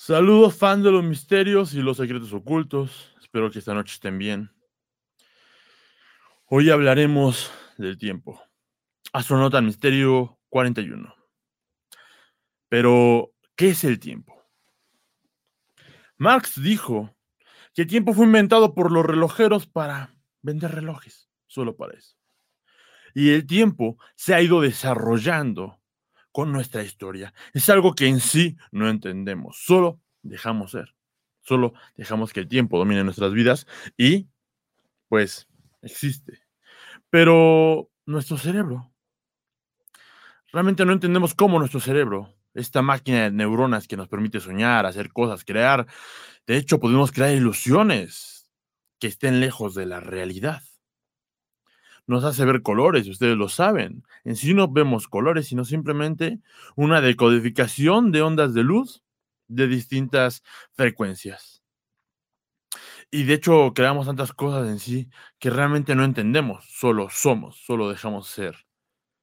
Saludos, fan de los misterios y los secretos ocultos. Espero que esta noche estén bien. Hoy hablaremos del tiempo. Astronauta Misterio 41. Pero, ¿qué es el tiempo? Marx dijo que el tiempo fue inventado por los relojeros para vender relojes, solo para eso. Y el tiempo se ha ido desarrollando con nuestra historia. Es algo que en sí no entendemos, solo dejamos ser, solo dejamos que el tiempo domine nuestras vidas y pues existe. Pero nuestro cerebro, realmente no entendemos cómo nuestro cerebro, esta máquina de neuronas que nos permite soñar, hacer cosas, crear, de hecho podemos crear ilusiones que estén lejos de la realidad nos hace ver colores, ustedes lo saben. En sí no vemos colores, sino simplemente una decodificación de ondas de luz de distintas frecuencias. Y de hecho creamos tantas cosas en sí que realmente no entendemos, solo somos, solo dejamos ser,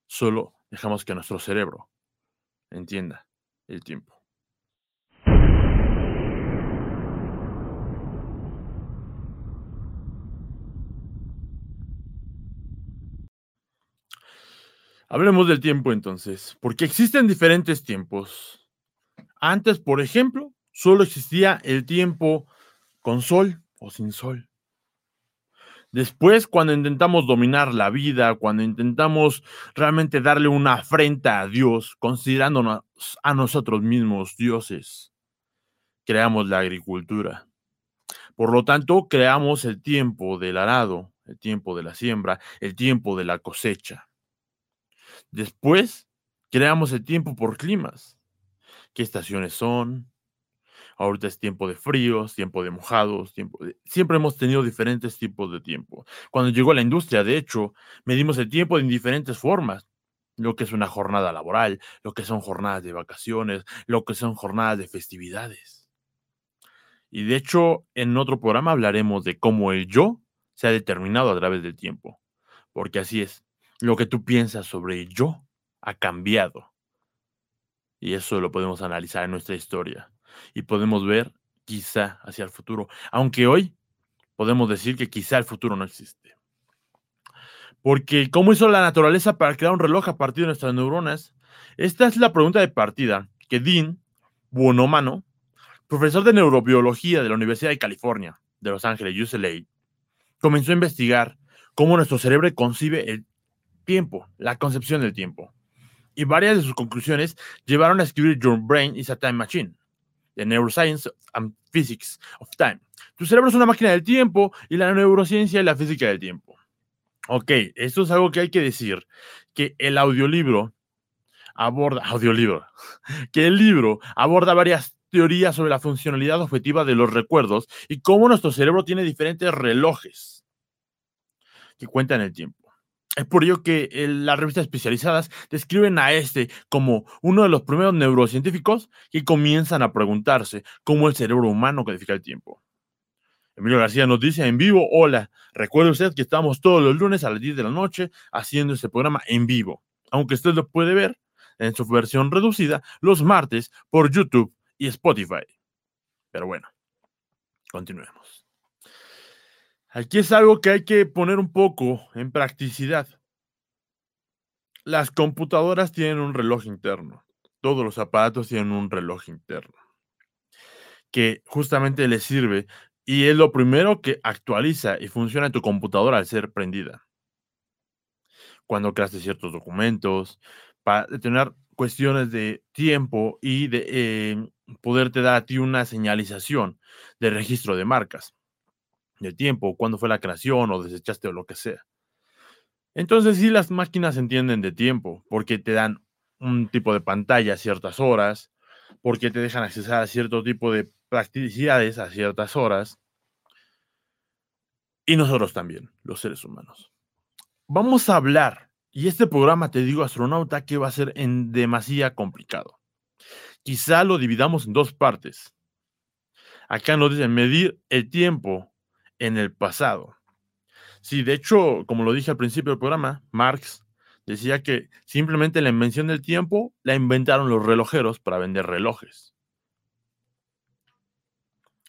solo dejamos que nuestro cerebro entienda el tiempo. Hablemos del tiempo entonces, porque existen diferentes tiempos. Antes, por ejemplo, solo existía el tiempo con sol o sin sol. Después, cuando intentamos dominar la vida, cuando intentamos realmente darle una afrenta a Dios, considerándonos a nosotros mismos dioses, creamos la agricultura. Por lo tanto, creamos el tiempo del arado, el tiempo de la siembra, el tiempo de la cosecha. Después, creamos el tiempo por climas. ¿Qué estaciones son? Ahorita es tiempo de fríos, tiempo de mojados, tiempo siempre hemos tenido diferentes tipos de tiempo. Cuando llegó la industria, de hecho, medimos el tiempo en diferentes formas. Lo que es una jornada laboral, lo que son jornadas de vacaciones, lo que son jornadas de festividades. Y de hecho, en otro programa hablaremos de cómo el yo se ha determinado a través del tiempo. Porque así es lo que tú piensas sobre yo ha cambiado. Y eso lo podemos analizar en nuestra historia. Y podemos ver quizá hacia el futuro. Aunque hoy podemos decir que quizá el futuro no existe. Porque, ¿cómo hizo la naturaleza para crear un reloj a partir de nuestras neuronas? Esta es la pregunta de partida que Dean Buonomano, profesor de neurobiología de la Universidad de California, de Los Ángeles, UCLA, comenzó a investigar cómo nuestro cerebro concibe el tiempo, la concepción del tiempo. Y varias de sus conclusiones llevaron a escribir Your Brain is a Time Machine, The Neuroscience and Physics of Time. Tu cerebro es una máquina del tiempo y la neurociencia y la física del tiempo. Ok, esto es algo que hay que decir, que el audiolibro aborda, audiolibro, que el libro aborda varias teorías sobre la funcionalidad objetiva de los recuerdos y cómo nuestro cerebro tiene diferentes relojes que cuentan el tiempo. Es por ello que las revistas especializadas describen a este como uno de los primeros neurocientíficos que comienzan a preguntarse cómo el cerebro humano codifica el tiempo. Emilio García nos dice en vivo, hola, recuerde usted que estamos todos los lunes a las 10 de la noche haciendo este programa en vivo, aunque usted lo puede ver en su versión reducida los martes por YouTube y Spotify. Pero bueno, continuemos. Aquí es algo que hay que poner un poco en practicidad. Las computadoras tienen un reloj interno. Todos los aparatos tienen un reloj interno que justamente les sirve y es lo primero que actualiza y funciona tu computadora al ser prendida. Cuando creaste ciertos documentos, para tener cuestiones de tiempo y de eh, poderte dar a ti una señalización de registro de marcas el tiempo, cuándo fue la creación o desechaste o lo que sea. Entonces sí las máquinas entienden de tiempo porque te dan un tipo de pantalla a ciertas horas, porque te dejan accesar a cierto tipo de practicidades a ciertas horas. Y nosotros también, los seres humanos. Vamos a hablar, y este programa, te digo, astronauta, que va a ser en demasía complicado. Quizá lo dividamos en dos partes. Acá nos dicen medir el tiempo en el pasado. Sí, de hecho, como lo dije al principio del programa, Marx decía que simplemente la invención del tiempo la inventaron los relojeros para vender relojes.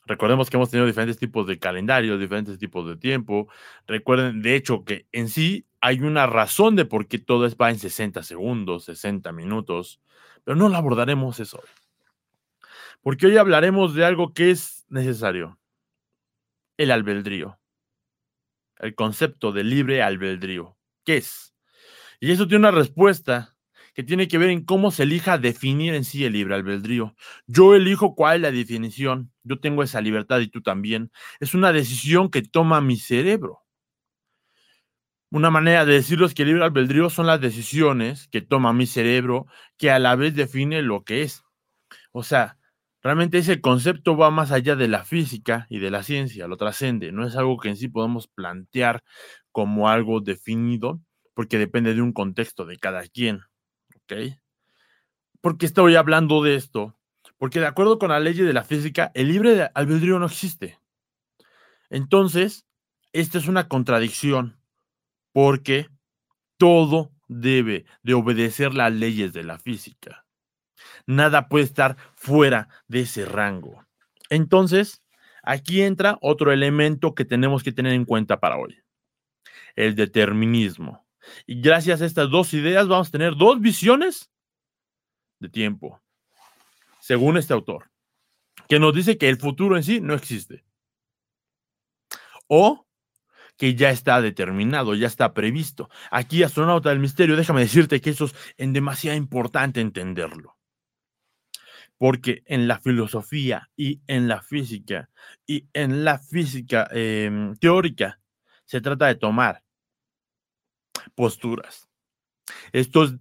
Recordemos que hemos tenido diferentes tipos de calendarios, diferentes tipos de tiempo. Recuerden, de hecho, que en sí hay una razón de por qué todo va en 60 segundos, 60 minutos, pero no lo abordaremos eso hoy. Porque hoy hablaremos de algo que es necesario, el albedrío, el concepto de libre albedrío. ¿Qué es? Y eso tiene una respuesta que tiene que ver en cómo se elija definir en sí el libre albedrío. Yo elijo cuál es la definición, yo tengo esa libertad y tú también. Es una decisión que toma mi cerebro. Una manera de decirlo es que el libre albedrío son las decisiones que toma mi cerebro que a la vez define lo que es. O sea, realmente ese concepto va más allá de la física y de la ciencia, lo trascende, no es algo que en sí podemos plantear como algo definido, porque depende de un contexto de cada quien. ¿ok? ¿Por qué estoy hablando de esto? Porque de acuerdo con la ley de la física, el libre albedrío no existe. Entonces, esta es una contradicción, porque todo debe de obedecer las leyes de la física. Nada puede estar fuera de ese rango. Entonces, aquí entra otro elemento que tenemos que tener en cuenta para hoy, el determinismo. Y gracias a estas dos ideas vamos a tener dos visiones de tiempo, según este autor, que nos dice que el futuro en sí no existe. O que ya está determinado, ya está previsto. Aquí, astronauta del misterio, déjame decirte que eso es en demasiado importante entenderlo. Porque en la filosofía y en la física y en la física em, teórica se trata de tomar posturas. Esto es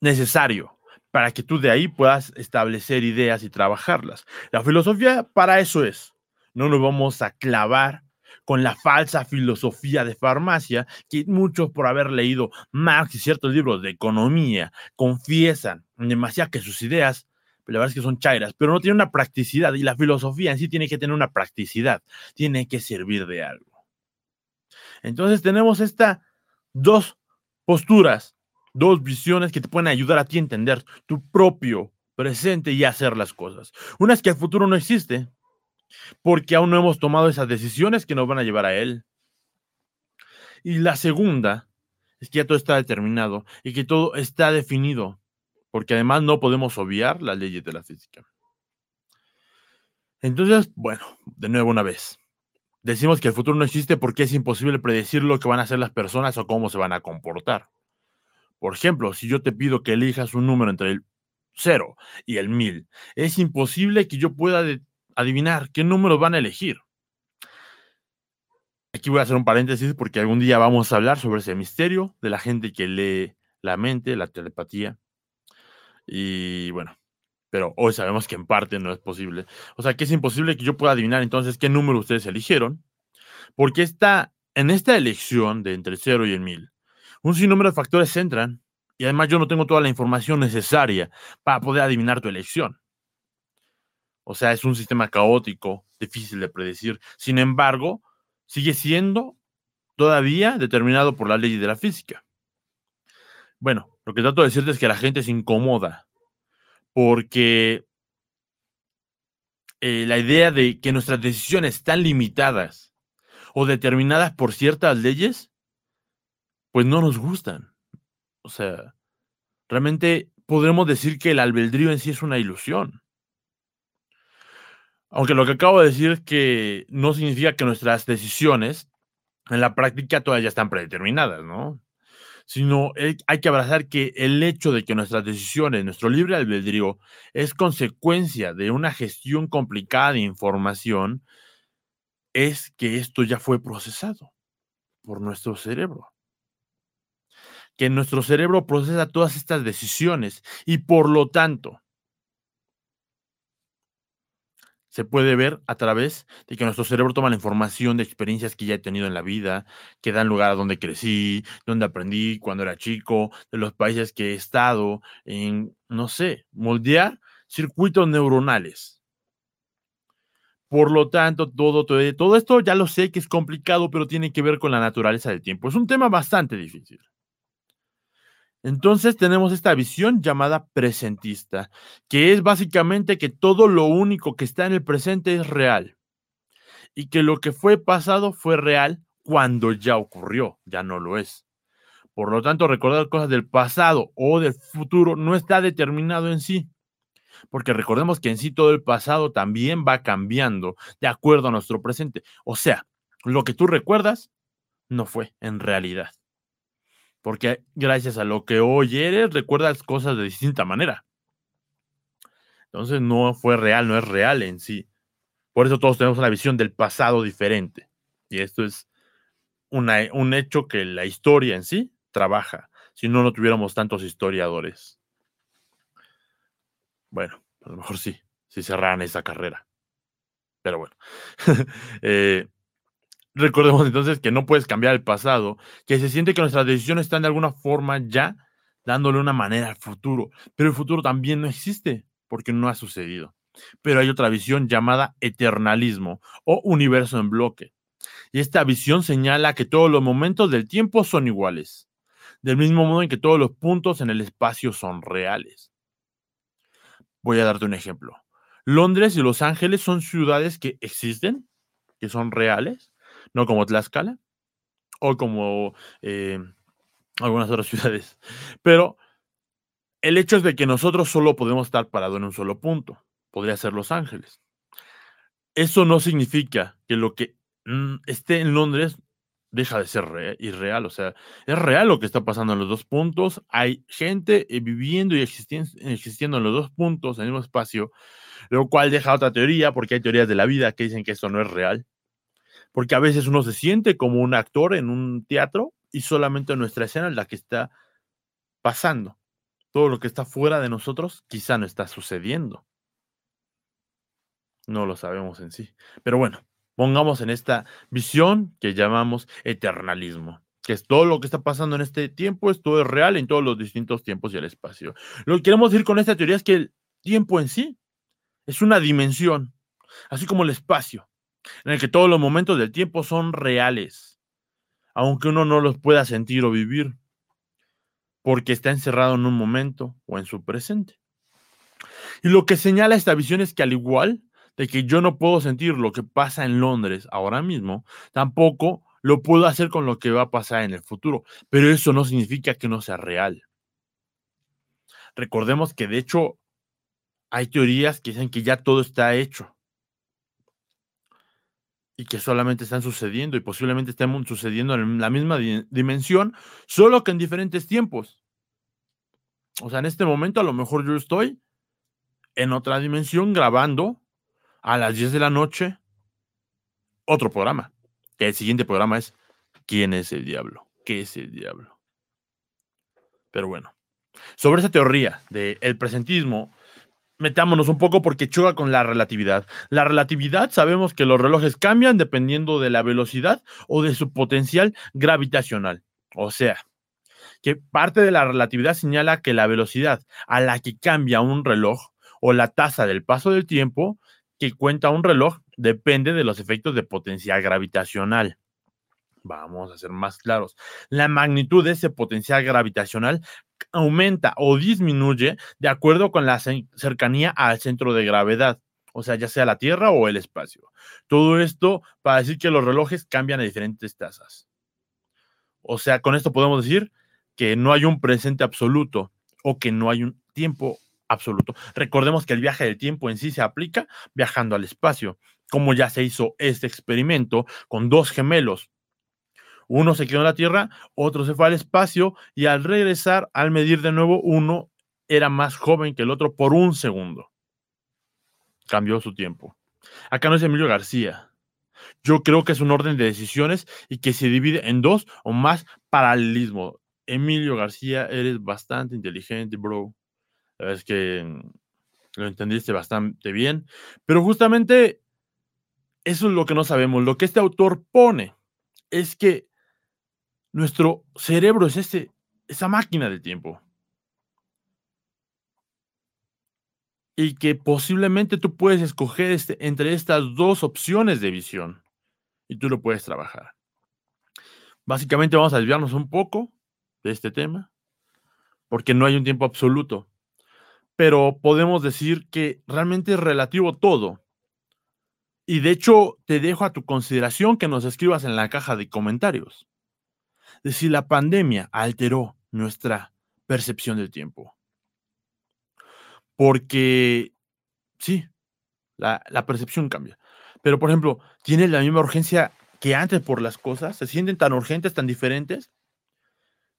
necesario para que tú de ahí puedas establecer ideas y trabajarlas. La filosofía para eso es. No nos vamos a clavar con la falsa filosofía de farmacia que muchos por haber leído Marx y ciertos libros de economía confiesan demasiado que sus ideas la verdad es que son chairas, pero no tienen una practicidad y la filosofía en sí tiene que tener una practicidad, tiene que servir de algo. Entonces tenemos estas dos posturas, dos visiones que te pueden ayudar a ti a entender tu propio presente y hacer las cosas. Una es que el futuro no existe, porque aún no hemos tomado esas decisiones que nos van a llevar a él. Y la segunda es que ya todo está determinado y que todo está definido, porque además no podemos obviar las leyes de la física. Entonces, bueno, de nuevo una vez. Decimos que el futuro no existe porque es imposible predecir lo que van a hacer las personas o cómo se van a comportar. Por ejemplo, si yo te pido que elijas un número entre el 0 y el 1000, es imposible que yo pueda adivinar qué número van a elegir. Aquí voy a hacer un paréntesis porque algún día vamos a hablar sobre ese misterio de la gente que lee la mente, la telepatía. Y bueno, pero hoy sabemos que en parte no es posible. O sea, que es imposible que yo pueda adivinar entonces qué número ustedes eligieron, porque está en esta elección de entre 0 y el 1000, un sinnúmero de factores entran y además yo no tengo toda la información necesaria para poder adivinar tu elección. O sea, es un sistema caótico, difícil de predecir. Sin embargo, sigue siendo todavía determinado por la ley de la física. Bueno, lo que trato de decirte es que la gente se incomoda porque eh, la idea de que nuestras decisiones están limitadas o determinadas por ciertas leyes, pues no nos gustan. O sea, realmente podremos decir que el albedrío en sí es una ilusión. Aunque lo que acabo de decir es que no significa que nuestras decisiones en la práctica todavía están predeterminadas, ¿no? Sino hay que abrazar que el hecho de que nuestras decisiones, nuestro libre albedrío, es consecuencia de una gestión complicada de información, es que esto ya fue procesado por nuestro cerebro. Que nuestro cerebro procesa todas estas decisiones y por lo tanto se puede ver a través de que nuestro cerebro toma la información de experiencias que ya he tenido en la vida, que dan lugar a donde crecí, donde aprendí cuando era chico, de los países que he estado, en, no sé, moldear circuitos neuronales. Por lo tanto, todo, todo, todo esto ya lo sé que es complicado, pero tiene que ver con la naturaleza del tiempo. Es un tema bastante difícil. Entonces tenemos esta visión llamada presentista, que es básicamente que todo lo único que está en el presente es real. y que lo que fue pasado fue real cuando ya ocurrió, ya no lo es. Por lo tanto, recordar cosas del pasado o del futuro no está determinado en sí, porque recordemos que en sí todo el pasado también va cambiando de acuerdo a nuestro presente. O sea, lo que tú recuerdas no fue en realidad. Porque gracias a lo que hoy eres, recuerdas cosas de distinta manera. Entonces no fue real, no es real en sí. Por eso todos tenemos una visión del pasado diferente. Y esto es un hecho que la historia en sí trabaja. Si no, no tuviéramos tantos historiadores. Bueno, a lo mejor sí, si cerraran esa carrera. Pero bueno. eh, Recordemos entonces que no puedes cambiar el pasado, que se siente que nuestras decisiones están de alguna forma ya dándole una manera al futuro, pero el futuro también no existe porque no ha sucedido. Pero hay otra visión llamada eternalismo o universo en bloque. Y esta visión señala que todos los momentos del tiempo son iguales, del mismo modo en que todos los puntos en el espacio son reales. Voy a darte un ejemplo. Londres y Los Ángeles son ciudades que existen, que son reales, no como Tlaxcala o como eh, algunas otras ciudades. Pero el hecho es de que nosotros solo podemos estar parados en un solo punto. Podría ser Los Ángeles. Eso no significa que lo que mm, esté en Londres deja de ser irreal. O sea, es real lo que está pasando en los dos puntos. Hay gente eh, viviendo y existiendo, existiendo en los dos puntos, en el mismo espacio, lo cual deja otra teoría, porque hay teorías de la vida que dicen que eso no es real porque a veces uno se siente como un actor en un teatro y solamente nuestra escena es la que está pasando. Todo lo que está fuera de nosotros quizá no está sucediendo. No lo sabemos en sí. Pero bueno, pongamos en esta visión que llamamos eternalismo, que es todo lo que está pasando en este tiempo, es todo es real en todos los distintos tiempos y el espacio. Lo que queremos decir con esta teoría es que el tiempo en sí es una dimensión, así como el espacio en el que todos los momentos del tiempo son reales, aunque uno no los pueda sentir o vivir, porque está encerrado en un momento o en su presente. Y lo que señala esta visión es que al igual de que yo no puedo sentir lo que pasa en Londres ahora mismo, tampoco lo puedo hacer con lo que va a pasar en el futuro, pero eso no significa que no sea real. Recordemos que de hecho hay teorías que dicen que ya todo está hecho y que solamente están sucediendo y posiblemente estén sucediendo en la misma dimensión, solo que en diferentes tiempos. O sea, en este momento a lo mejor yo estoy en otra dimensión grabando a las 10 de la noche otro programa. El siguiente programa es ¿Quién es el diablo? ¿Qué es el diablo? Pero bueno, sobre esa teoría del el presentismo, metámonos un poco porque choca con la relatividad. La relatividad sabemos que los relojes cambian dependiendo de la velocidad o de su potencial gravitacional. O sea, que parte de la relatividad señala que la velocidad a la que cambia un reloj o la tasa del paso del tiempo que cuenta un reloj depende de los efectos de potencial gravitacional. Vamos a ser más claros. La magnitud de ese potencial gravitacional aumenta o disminuye de acuerdo con la cercanía al centro de gravedad, o sea, ya sea la Tierra o el espacio. Todo esto para decir que los relojes cambian a diferentes tasas. O sea, con esto podemos decir que no hay un presente absoluto o que no hay un tiempo absoluto. Recordemos que el viaje del tiempo en sí se aplica viajando al espacio, como ya se hizo este experimento con dos gemelos uno se quedó en la Tierra, otro se fue al espacio y al regresar, al medir de nuevo, uno era más joven que el otro por un segundo. Cambió su tiempo. Acá no es Emilio García. Yo creo que es un orden de decisiones y que se divide en dos o más paralelismos. Emilio García, eres bastante inteligente, bro. Es que mm, lo entendiste bastante bien. Pero justamente eso es lo que no sabemos. Lo que este autor pone es que nuestro cerebro es ese, esa máquina del tiempo. Y que posiblemente tú puedes escoger este, entre estas dos opciones de visión y tú lo puedes trabajar. Básicamente vamos a desviarnos un poco de este tema porque no hay un tiempo absoluto. Pero podemos decir que realmente es relativo todo. Y de hecho, te dejo a tu consideración que nos escribas en la caja de comentarios de si la pandemia alteró nuestra percepción del tiempo. Porque sí, la, la percepción cambia. Pero, por ejemplo, ¿tiene la misma urgencia que antes por las cosas? ¿Se sienten tan urgentes, tan diferentes?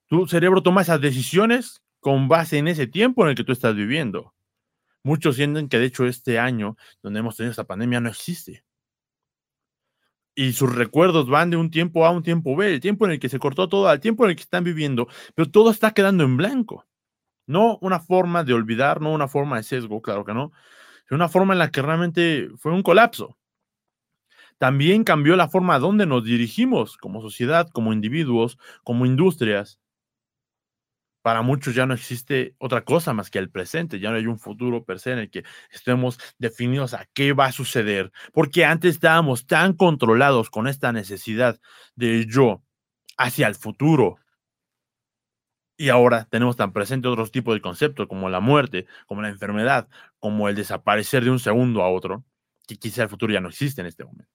Tu cerebro toma esas decisiones con base en ese tiempo en el que tú estás viviendo. Muchos sienten que de hecho este año donde hemos tenido esta pandemia no existe. Y sus recuerdos van de un tiempo A a un tiempo B, el tiempo en el que se cortó todo al tiempo en el que están viviendo, pero todo está quedando en blanco. No una forma de olvidar, no una forma de sesgo, claro que no, sino una forma en la que realmente fue un colapso. También cambió la forma donde nos dirigimos como sociedad, como individuos, como industrias para muchos ya no existe otra cosa más que el presente, ya no hay un futuro per se en el que estemos definidos a qué va a suceder, porque antes estábamos tan controlados con esta necesidad de yo hacia el futuro. Y ahora tenemos tan presente otros tipos de conceptos como la muerte, como la enfermedad, como el desaparecer de un segundo a otro, que quizá el futuro ya no existe en este momento.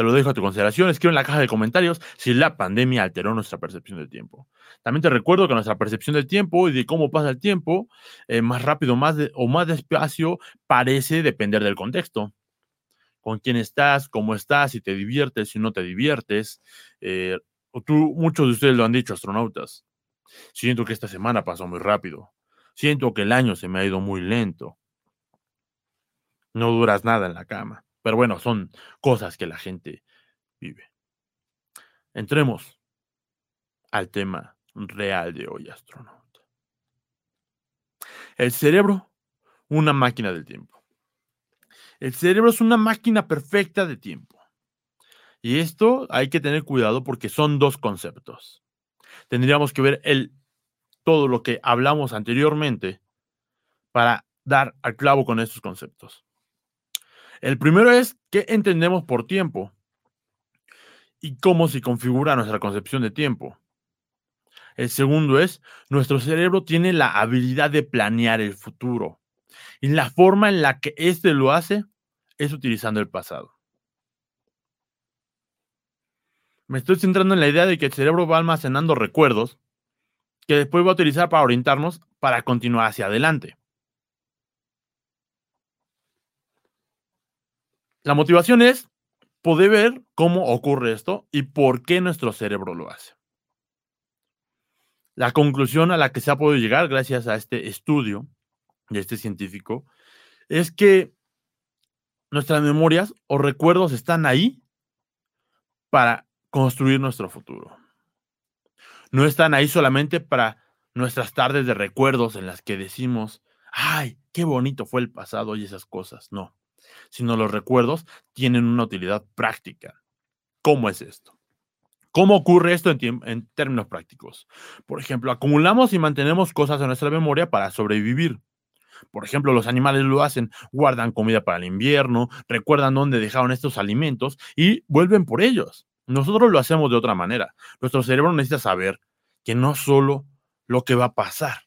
Te lo dejo a tu consideración. Escribe en la caja de comentarios si la pandemia alteró nuestra percepción del tiempo. También te recuerdo que nuestra percepción del tiempo y de cómo pasa el tiempo, eh, más rápido o más despacio, parece depender del contexto. Con quién estás, cómo estás, si te diviertes, si no te diviertes. Eh, tú, muchos de ustedes lo han dicho, astronautas. Siento que esta semana pasó muy rápido. Siento que el año se me ha ido muy lento. No duras nada en la cama. Pero bueno, son cosas que la gente vive. Entremos al tema real de hoy, astronauta. El cerebro, una máquina del tiempo. El cerebro es una máquina perfecta de tiempo. Y esto hay que tener cuidado porque son dos conceptos. Tendríamos que ver el, todo lo que hablamos anteriormente para dar al clavo con estos conceptos. El primero es qué entendemos por tiempo y cómo se configura nuestra concepción de tiempo. El segundo es, nuestro cerebro tiene la habilidad de planear el futuro y la forma en la que éste lo hace es utilizando el pasado. Me estoy centrando en la idea de que el cerebro va almacenando recuerdos que después va a utilizar para orientarnos para continuar hacia adelante. La motivación es poder ver cómo ocurre esto y por qué nuestro cerebro lo hace. La conclusión a la que se ha podido llegar gracias a este estudio de este científico es que nuestras memorias o recuerdos están ahí para construir nuestro futuro. No están ahí solamente para nuestras tardes de recuerdos en las que decimos, ay, qué bonito fue el pasado y esas cosas. No sino los recuerdos tienen una utilidad práctica. ¿Cómo es esto? ¿Cómo ocurre esto en, términos prácticos? Por ejemplo, acumulamos y mantenemos cosas en nuestra memoria para sobrevivir. Por ejemplo, los animales lo hacen, guardan comida para el invierno, recuerdan dónde dejaron estos alimentos y vuelven por ellos. Nosotros lo hacemos de otra manera. Nuestro cerebro necesita saber que no solo lo que va a pasar,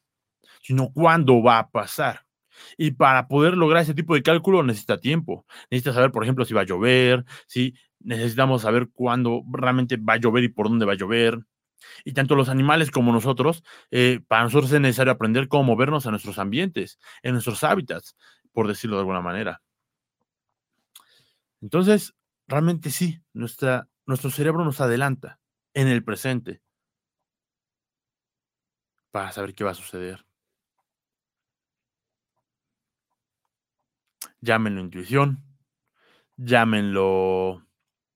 sino cuándo va a pasar. Y para poder lograr ese tipo de cálculo necesita tiempo. Necesita saber, por ejemplo, si va a llover, si necesitamos saber cuándo realmente va a llover y por dónde va a llover. Y tanto los animales como nosotros, eh, para nosotros es necesario aprender cómo movernos en nuestros ambientes, en nuestros hábitats, por decirlo de alguna manera. Entonces, realmente sí, nuestra, nuestro cerebro nos adelanta en el presente para saber qué va a suceder. Llámenlo intuición, llámenlo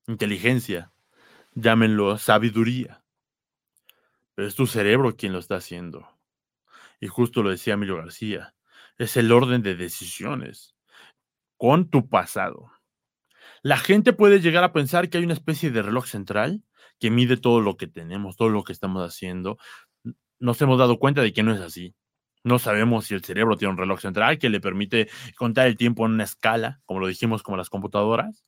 inteligencia, llámenlo sabiduría. Pero es tu cerebro quien lo está haciendo. Y justo lo decía Emilio García, es el orden de decisiones con tu pasado. La gente puede llegar a pensar que hay una especie de reloj central que mide todo lo que tenemos, todo lo que estamos haciendo. Nos hemos dado cuenta de que no es así. No sabemos si el cerebro tiene un reloj central que le permite contar el tiempo en una escala, como lo dijimos, como las computadoras.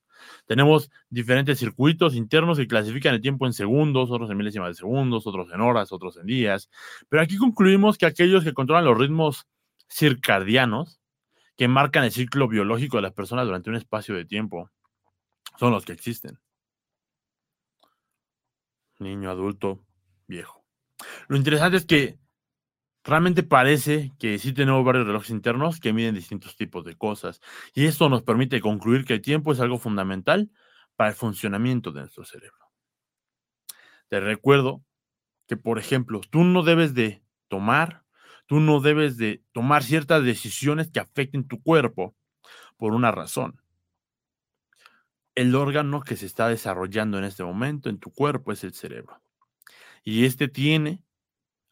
Tenemos diferentes circuitos internos que clasifican el tiempo en segundos, otros en milésimas de segundos, otros en horas, otros en días. Pero aquí concluimos que aquellos que controlan los ritmos circadianos, que marcan el ciclo biológico de las personas durante un espacio de tiempo son los que existen. Niño, adulto, viejo. Lo interesante es que realmente parece que sí tenemos varios relojes internos que miden distintos tipos de cosas. Y esto nos permite concluir que el tiempo es algo fundamental para el funcionamiento de nuestro cerebro. Te recuerdo que, por ejemplo, tú no debes de tomar, tú no debes de tomar ciertas decisiones que afecten tu cuerpo por una razón. El órgano que se está desarrollando en este momento en tu cuerpo es el cerebro. Y este tiene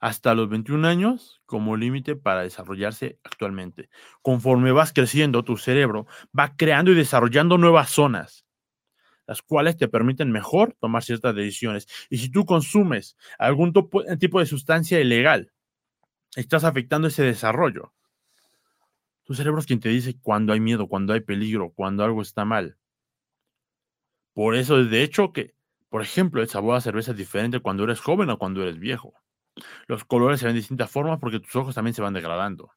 hasta los 21 años como límite para desarrollarse actualmente. Conforme vas creciendo, tu cerebro va creando y desarrollando nuevas zonas, las cuales te permiten mejor tomar ciertas decisiones. Y si tú consumes algún tipo de sustancia ilegal, estás afectando ese desarrollo. Tu cerebro es quien te dice cuando hay miedo, cuando hay peligro, cuando algo está mal. Por eso, de hecho, que, por ejemplo, el sabor a cerveza es diferente cuando eres joven o cuando eres viejo. Los colores se ven de distintas formas porque tus ojos también se van degradando.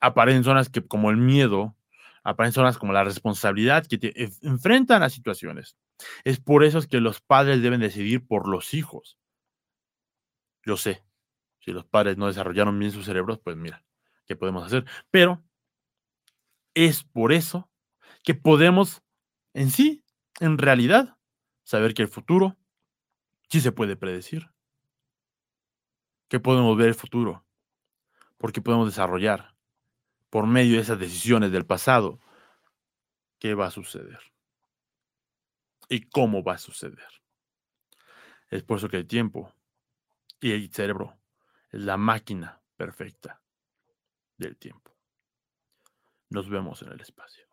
Aparecen zonas que, como el miedo, aparecen zonas como la responsabilidad que te enfrentan a situaciones. Es por eso que los padres deben decidir por los hijos. Yo sé, si los padres no desarrollaron bien sus cerebros, pues mira, ¿qué podemos hacer? Pero es por eso que podemos en sí, en realidad, saber que el futuro sí se puede predecir que podemos ver el futuro, porque podemos desarrollar por medio de esas decisiones del pasado qué va a suceder y cómo va a suceder. Es por eso que el tiempo y el cerebro es la máquina perfecta del tiempo. Nos vemos en el espacio.